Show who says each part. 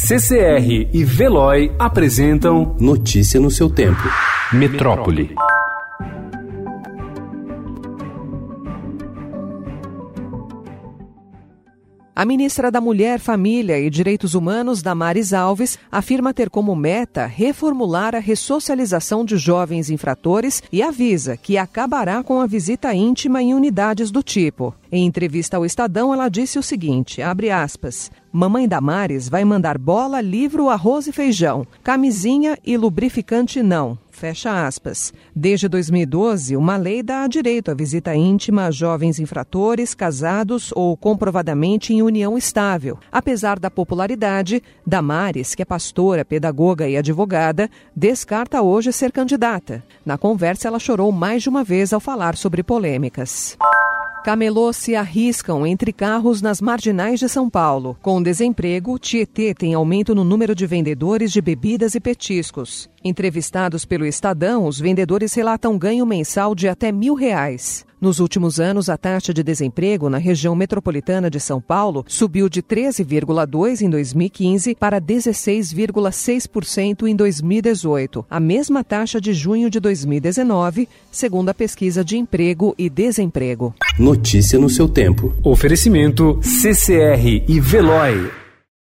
Speaker 1: CCR e Veloy apresentam
Speaker 2: Notícia no seu tempo.
Speaker 1: Metrópole.
Speaker 3: A ministra da Mulher, Família e Direitos Humanos, Damares Alves, afirma ter como meta reformular a ressocialização de jovens infratores e avisa que acabará com a visita íntima em unidades do tipo. Em entrevista ao Estadão, ela disse o seguinte: abre aspas. Mamãe Damares vai mandar bola, livro, arroz e feijão, camisinha e lubrificante não. Fecha aspas. Desde 2012, uma lei dá direito à visita íntima a jovens infratores, casados ou comprovadamente em união estável. Apesar da popularidade, Damares, que é pastora, pedagoga e advogada, descarta hoje ser candidata. Na conversa, ela chorou mais de uma vez ao falar sobre polêmicas. Camelô se arriscam entre carros nas marginais de São Paulo. Com desemprego, Tietê tem aumento no número de vendedores de bebidas e petiscos. Entrevistados pelo Estadão, os vendedores relatam ganho mensal de até mil reais. Nos últimos anos, a taxa de desemprego na região metropolitana de São Paulo subiu de 13,2% em 2015 para 16,6% em 2018, a mesma taxa de junho de 2019, segundo a pesquisa de emprego e desemprego.
Speaker 2: Notícia no seu tempo.
Speaker 1: Oferecimento CCR e Veloy.